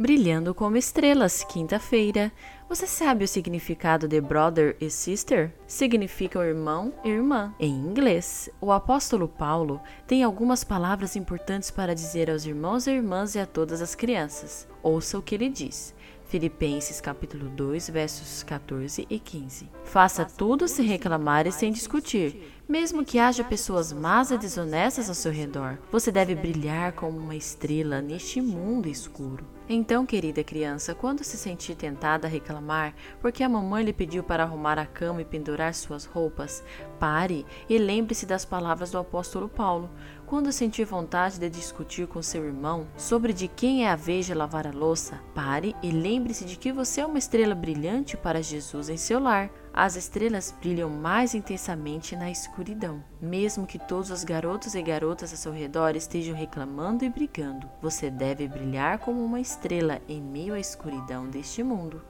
Brilhando como estrelas, quinta-feira. Você sabe o significado de brother e sister? Significa o irmão e irmã. Em inglês, o apóstolo Paulo tem algumas palavras importantes para dizer aos irmãos e irmãs e a todas as crianças. Ouça o que ele diz. Filipenses capítulo 2, versos 14 e 15. Faça tudo sem reclamar e sem discutir, mesmo que haja pessoas más e desonestas ao seu redor. Você deve brilhar como uma estrela neste mundo escuro. Então, querida criança, quando se sentir tentada a reclamar porque a mamãe lhe pediu para arrumar a cama e pendurar suas roupas, pare e lembre-se das palavras do apóstolo Paulo. Quando sentir vontade de discutir com seu irmão sobre de quem é a vez de lavar a louça, pare e lembre-se de que você é uma estrela brilhante para Jesus em seu lar. As estrelas brilham mais intensamente na escuridão. Mesmo que todos os garotos e garotas ao seu redor estejam reclamando e brigando, você deve brilhar como uma estrela em meio à escuridão deste mundo.